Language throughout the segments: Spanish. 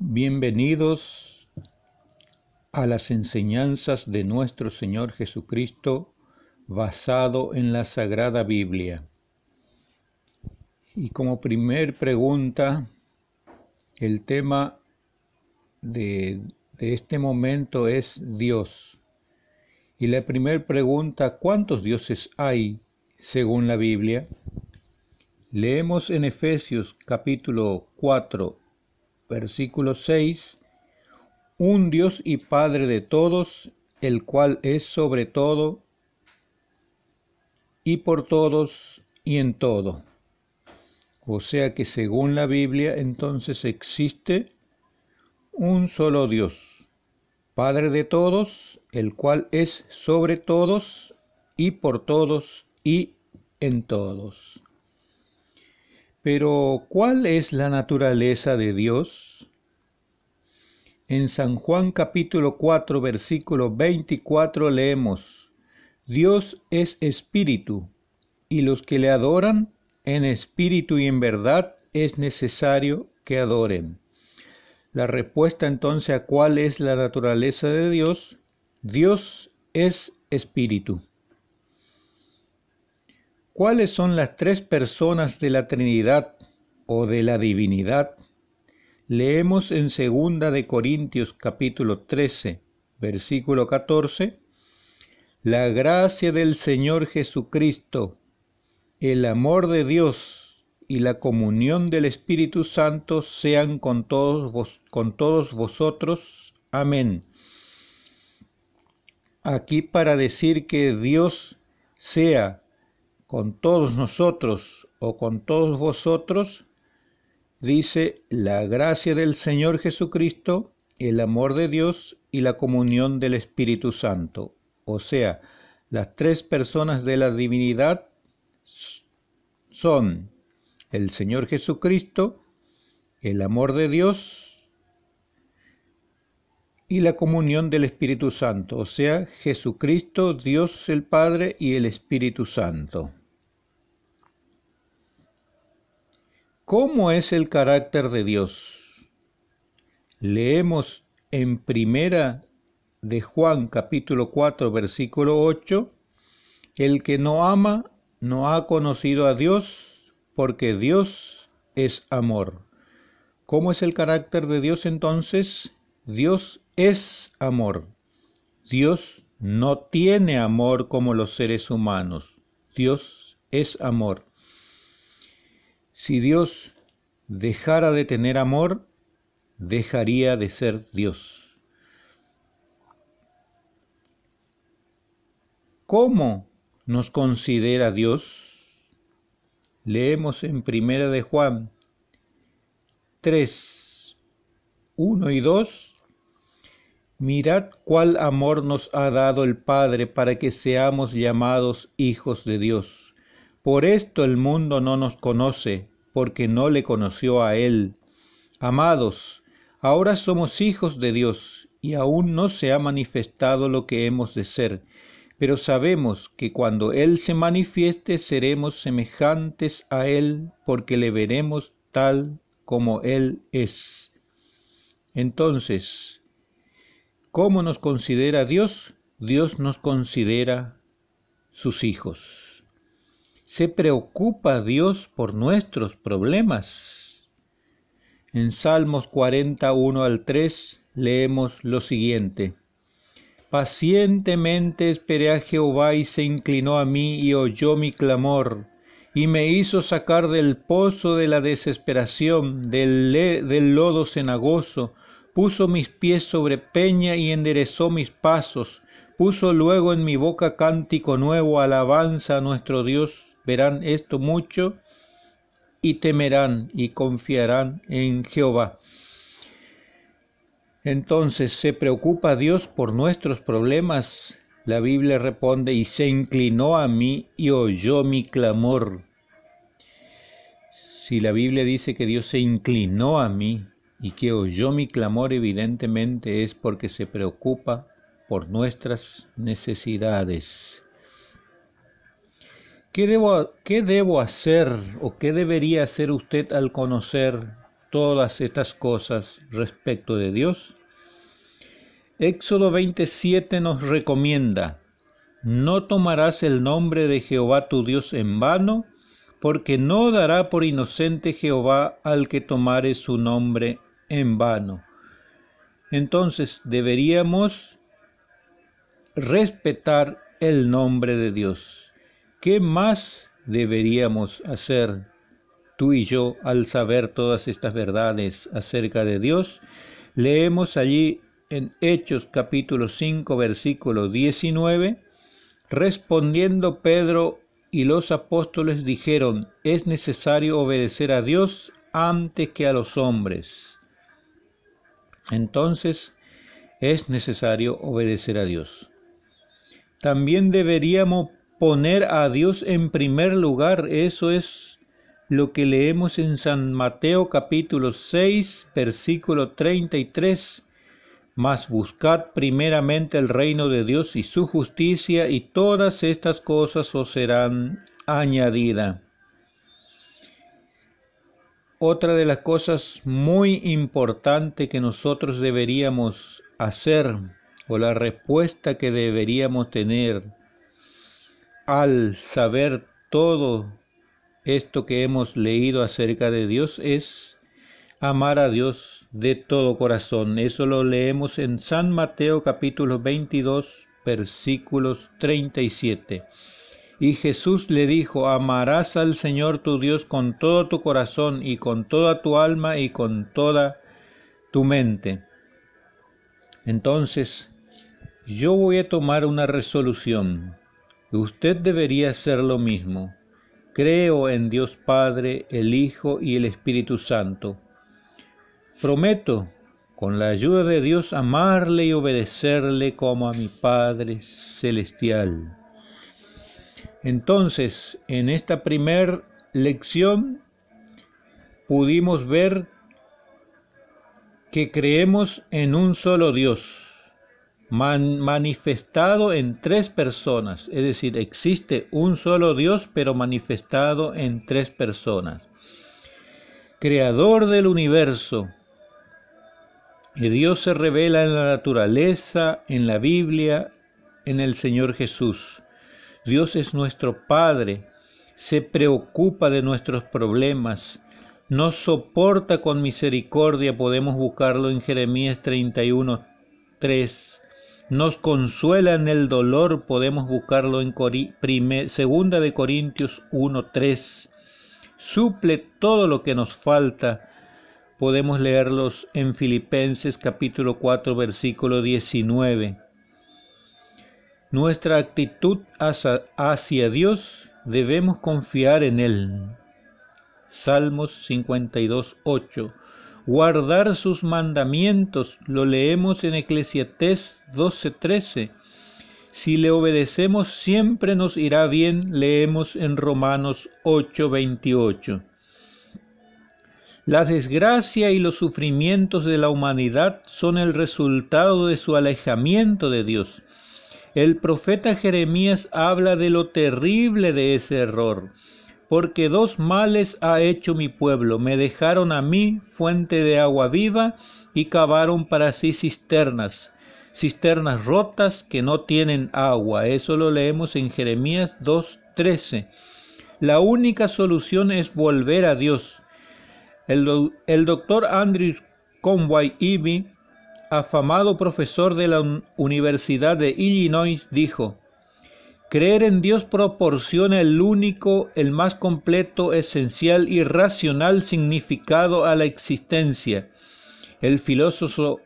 Bienvenidos a las enseñanzas de nuestro Señor Jesucristo basado en la Sagrada Biblia. Y como primer pregunta, el tema de, este momento es Dios. Y la primera pregunta, ¿cuántos dioses hay según la Biblia? Leemos en Efesios capítulo 4 versículo 6, un Dios y Padre de todos, el cual es sobre todo y por todos y en todo. O sea que según la Biblia entonces existe un solo Dios, Padre de todos, el cual es sobre todos y por todos y en todos. Pero, ¿cuál es la naturaleza de Dios? En San Juan capítulo 4 versículo 24 leemos, Dios es espíritu, y los que le adoran en espíritu y en verdad es necesario que adoren. La respuesta entonces a cuál es la naturaleza de Dios, Dios es espíritu. ¿Cuáles son las tres personas de la Trinidad o de la divinidad? Leemos en segunda de Corintios capítulo 13, versículo 14, la gracia del Señor Jesucristo, el amor de Dios y la comunión del Espíritu Santo sean con todos, con todos vosotros. Amén. Aquí para decir que Dios sea con todos nosotros o con todos vosotros, dice la gracia del Señor Jesucristo, el amor de Dios y la comunión del Espíritu Santo. O sea, las tres personas de la divinidad son el Señor Jesucristo, el amor de Dios y la comunión del Espíritu Santo, o sea, Jesucristo, Dios el Padre y el Espíritu Santo. ¿Cómo es el carácter de Dios? Leemos en primera de Juan capítulo 4 versículo 8, el que no ama no ha conocido a Dios, porque Dios es amor. ¿Cómo es el carácter de Dios entonces? Dios es amor. Dios no tiene amor como los seres humanos. Dios es amor. Si Dios dejara de tener amor, dejaría de ser Dios. ¿Cómo nos considera Dios? Leemos en Primera de Juan 3, 1 y 2. Mirad cuál amor nos ha dado el Padre para que seamos llamados hijos de Dios. Por esto el mundo no nos conoce, porque no le conoció a Él. Amados, ahora somos hijos de Dios, y aún no se ha manifestado lo que hemos de ser, pero sabemos que cuando Él se manifieste seremos semejantes a Él, porque le veremos tal como Él es. Entonces, ¿cómo nos considera Dios? Dios nos considera sus hijos. ¿Se preocupa Dios por nuestros problemas? En Salmos 41 al 3 leemos lo siguiente. Pacientemente esperé a Jehová y se inclinó a mí y oyó mi clamor y me hizo sacar del pozo de la desesperación, del, del lodo cenagoso, puso mis pies sobre peña y enderezó mis pasos, puso luego en mi boca cántico nuevo, alabanza a nuestro Dios verán esto mucho y temerán y confiarán en Jehová. Entonces, ¿se preocupa Dios por nuestros problemas? La Biblia responde, y se inclinó a mí y oyó mi clamor. Si la Biblia dice que Dios se inclinó a mí y que oyó mi clamor, evidentemente es porque se preocupa por nuestras necesidades. ¿Qué debo, ¿Qué debo hacer o qué debería hacer usted al conocer todas estas cosas respecto de Dios? Éxodo 27 nos recomienda, no tomarás el nombre de Jehová tu Dios en vano, porque no dará por inocente Jehová al que tomare su nombre en vano. Entonces deberíamos respetar el nombre de Dios. ¿Qué más deberíamos hacer tú y yo al saber todas estas verdades acerca de Dios? Leemos allí en Hechos capítulo 5 versículo 19, respondiendo Pedro y los apóstoles dijeron, es necesario obedecer a Dios antes que a los hombres. Entonces, es necesario obedecer a Dios. También deberíamos poner a Dios en primer lugar. Eso es lo que leemos en San Mateo capítulo 6, versículo 33. Mas buscad primeramente el reino de Dios y su justicia, y todas estas cosas os serán añadidas. Otra de las cosas muy importantes que nosotros deberíamos hacer, o la respuesta que deberíamos tener al saber todo esto que hemos leído acerca de Dios, es amar a Dios de todo corazón. Eso lo leemos en San Mateo capítulo 22 versículos 37. Y Jesús le dijo, amarás al Señor tu Dios con todo tu corazón y con toda tu alma y con toda tu mente. Entonces, yo voy a tomar una resolución. Usted debería hacer lo mismo. Creo en Dios Padre, el Hijo y el Espíritu Santo Prometo, con la ayuda de Dios, amarle y obedecerle como a mi Padre Celestial. Entonces, en esta primer lección pudimos ver que creemos en un solo Dios, manifestado en tres personas, es decir, existe un solo Dios, pero manifestado en tres personas. Creador del universo, y Dios se revela en la naturaleza, en la Biblia, en el Señor Jesús. Dios es nuestro Padre, se preocupa de nuestros problemas, nos soporta con misericordia, podemos buscarlo en Jeremías 31, 3. Nos consuela en el dolor, podemos buscarlo en segunda de Corintios 1, 3. Suple todo lo que nos falta, podemos leerlos en Filipenses capítulo 4 versículo 19. Nuestra actitud hacia, Dios debemos confiar en Él. Salmos 52, 8. Guardar sus mandamientos, lo leemos en Eclesiastés 12, 13. Si le obedecemos siempre nos irá bien, leemos en Romanos 8, 28. La desgracia y los sufrimientos de la humanidad son el resultado de su alejamiento de Dios. El profeta Jeremías habla de lo terrible de ese error. Porque dos males ha hecho mi pueblo. Me dejaron a mí fuente de agua viva y cavaron para sí cisternas, cisternas rotas que no tienen agua. Eso lo leemos en Jeremías 2.13. La única solución es volver a Dios el, doctor Andrew Conway Ivy, afamado profesor de la Universidad de Illinois, dijo, Creer en Dios proporciona el único, el más completo, esencial y racional significado a la existencia. El filósofo,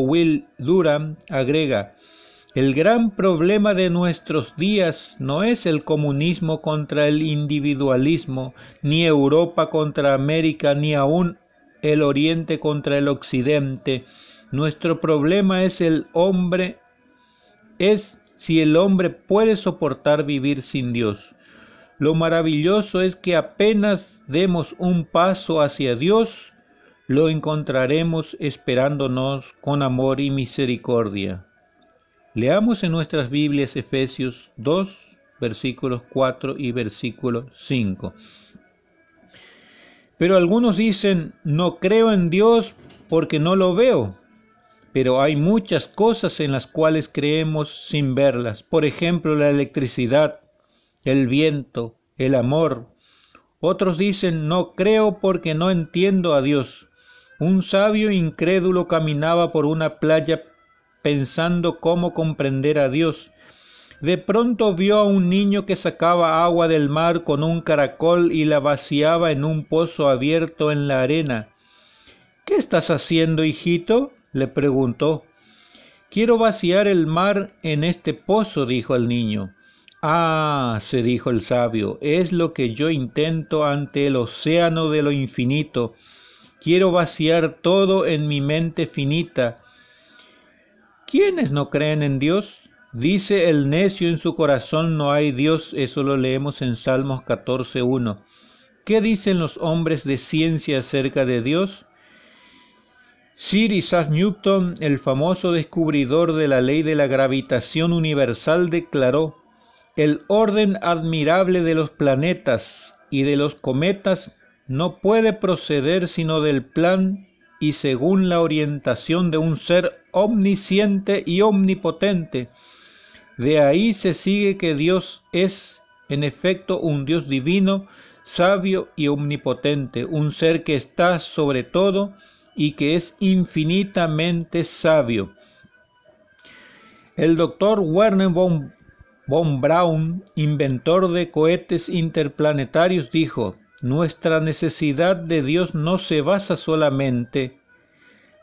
Will Durham agrega, el gran problema de nuestros días no es el comunismo contra el individualismo, ni Europa contra América, ni aun el Oriente contra el Occidente. Nuestro problema es el hombre, es si el hombre puede soportar vivir sin Dios. Lo maravilloso es que apenas demos un paso hacia Dios, lo encontraremos esperándonos con amor y misericordia. Leamos en nuestras Biblias Efesios 2, versículos 4 y versículo 5. Pero algunos dicen, no creo en Dios porque no lo veo. Pero hay muchas cosas en las cuales creemos sin verlas. Por ejemplo, la electricidad, el viento, el amor. Otros dicen, no creo porque no entiendo a Dios. Un sabio incrédulo caminaba por una playa pensando cómo comprender a Dios. De pronto vio a un niño que sacaba agua del mar con un caracol y la vaciaba en un pozo abierto en la arena. ¿Qué estás haciendo, hijito? Le preguntó. Quiero vaciar el mar en este pozo, dijo el niño. Ah, se dijo el sabio, es lo que yo intento ante el océano de lo infinito. Quiero vaciar todo en mi mente finita. ¿Quiénes no creen en Dios? Dice el necio en su corazón no hay Dios, eso lo leemos en Salmos 14.1. ¿Qué dicen los hombres de ciencia acerca de Dios? Sir Isaac Newton, el famoso descubridor de la ley de la gravitación universal, declaró el orden admirable de los planetas y de los cometas no puede proceder sino del plan y según la orientación de un ser omnisciente y omnipotente. De ahí se sigue que Dios es, en efecto, un Dios divino, sabio y omnipotente, un ser que está sobre todo y que es infinitamente sabio. El doctor Werner von Von Braun, inventor de cohetes interplanetarios, dijo, nuestra necesidad de Dios no se basa solamente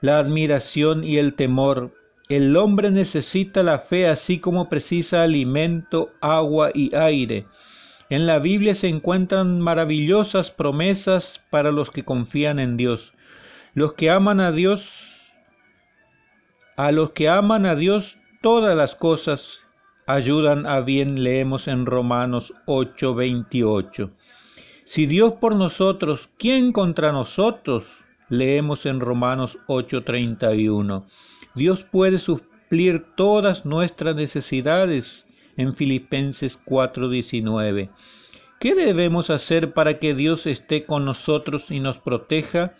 la admiración y el temor. El hombre necesita la fe así como precisa alimento, agua y aire. En la Biblia se encuentran maravillosas promesas para los que confían en Dios. Los que aman a Dios, a los que aman a Dios, todas las cosas ayudan a bien, leemos en Romanos 8:28. Si Dios por nosotros, ¿quién contra nosotros? Leemos en Romanos 8:31. Dios puede suplir todas nuestras necesidades en Filipenses 4:19. ¿Qué debemos hacer para que Dios esté con nosotros y nos proteja?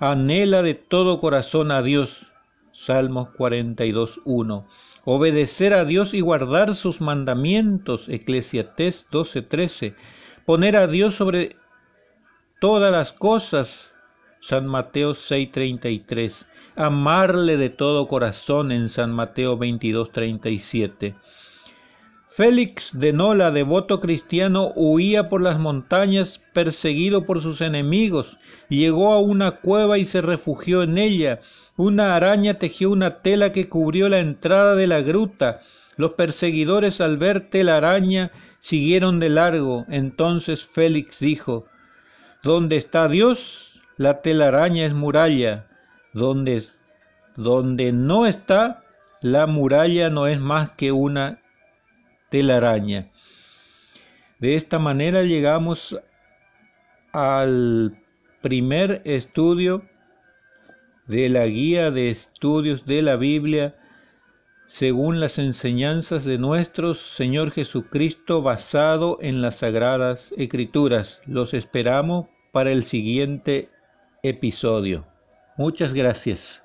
Anhela de todo corazón a Dios. Salmos 42:1 obedecer a Dios y guardar sus mandamientos, Eclesiastés 12:13, poner a Dios sobre todas las cosas, San Mateo 6:33, amarle de todo corazón en San Mateo 22:37. Félix de Nola, devoto cristiano, huía por las montañas perseguido por sus enemigos, llegó a una cueva y se refugió en ella, una araña tejió una tela que cubrió la entrada de la gruta. Los perseguidores al ver telaraña siguieron de largo. Entonces Félix dijo, ¿Dónde está Dios? La telaraña es muralla. Donde, donde no está, la muralla no es más que una telaraña. De esta manera llegamos al primer estudio de la guía de estudios de la Biblia según las enseñanzas de nuestro Señor Jesucristo basado en las sagradas escrituras. Los esperamos para el siguiente episodio. Muchas gracias.